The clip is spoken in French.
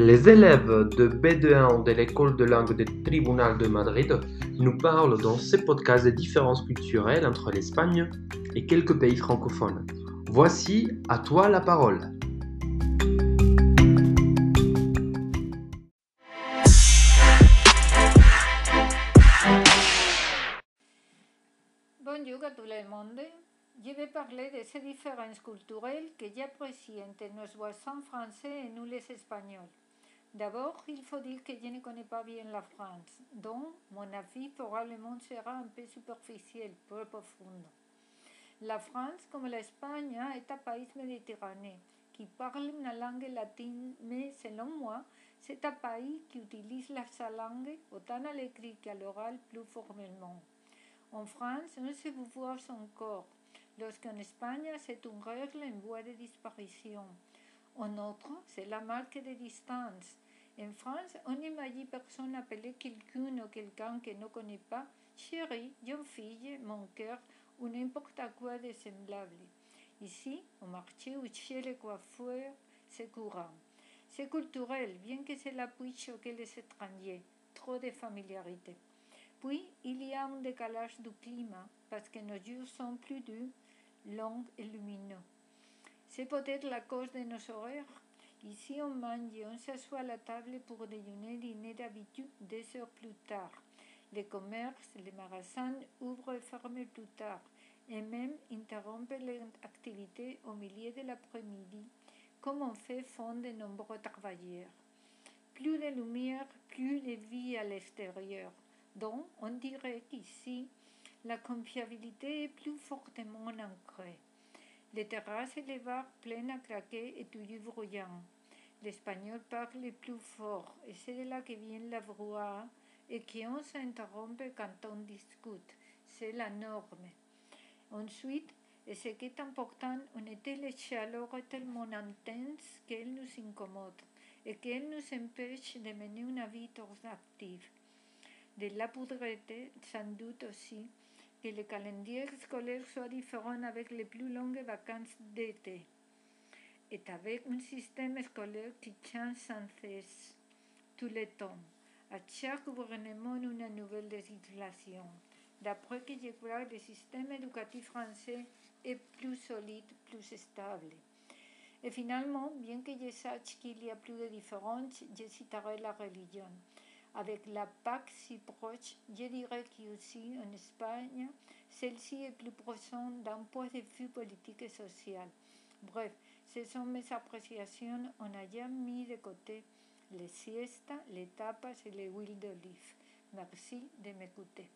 Les élèves de B2 de l'école de langue du Tribunal de Madrid nous parlent dans ces podcasts des différences culturelles entre l'Espagne et quelques pays francophones. Voici à toi la parole. Bonjour à tout le monde. Je vais parler de ces différences culturelles que j'apprécie entre nos voisins français et nous les Espagnols. D'abord, il faut dire que je ne connais pas bien la France, donc mon avis probablement sera un peu superficiel, peu profond. La France, comme l'Espagne, est un pays méditerranéen qui parle une langue latine, mais selon moi, c'est un pays qui utilise sa langue autant à l'écrit qu'à l'oral plus formellement. En France, on se voit encore, lorsqu'en Espagne, c'est une règle en voie de disparition. En autre, c'est la marque de distance. En France, on imagine personne appeler quelqu'un ou quelqu'un que ne connaît pas chérie, jeune fille, mon cœur ou n'importe quoi de semblable. Ici, au marché ou chez les coiffeurs, c'est courant. C'est culturel, bien que cela puisse choquer les étrangers. Trop de familiarité. Puis, il y a un décalage du climat parce que nos jours sont plus doux, longs et lumineux. C'est peut-être la cause de nos horaires. Ici, on mange et on s'assoit à la table pour déjeuner dîner d'habitude deux heures plus tard. Les commerces, les magasins ouvrent et ferment plus tard et même interrompent leurs activités au milieu de l'après-midi, comme on fait font de nombreux travailleurs. Plus de lumière, plus de vie à l'extérieur. Donc, on dirait qu'ici, la confiabilité est plus fortement ancrée. Les terrasses et les bars pleins à craquer et toujours bruyants. L'espagnol parle plus fort et c'est de là que vient la brouhaha et qu'on s'interrompt quand on discute. C'est la norme. Ensuite, et ce qui est important, on était les chaleurs tellement intenses qu'elles nous incommodent et qu'elles nous empêchent de mener une vie active. De la poudreté, sans doute aussi, que le calendrier scolaire soit différent avec les plus longues vacances d'été et avec un système scolaire qui change sans cesse tout le temps. À chaque gouvernement, une nouvelle législation. D'après que je crois, le système éducatif français est plus solide, plus stable. Et finalement, bien que je sache qu'il y a plus de différences, je citerai la religion. Avec la Pâque si proche, je dirais qu'aussi en Espagne, celle-ci est plus profonde d'un point de vue politique et social. Bref, ce sont mes appréciations en ayant mis de côté les siestas, les tapas et les huiles d'olive. Merci de m'écouter.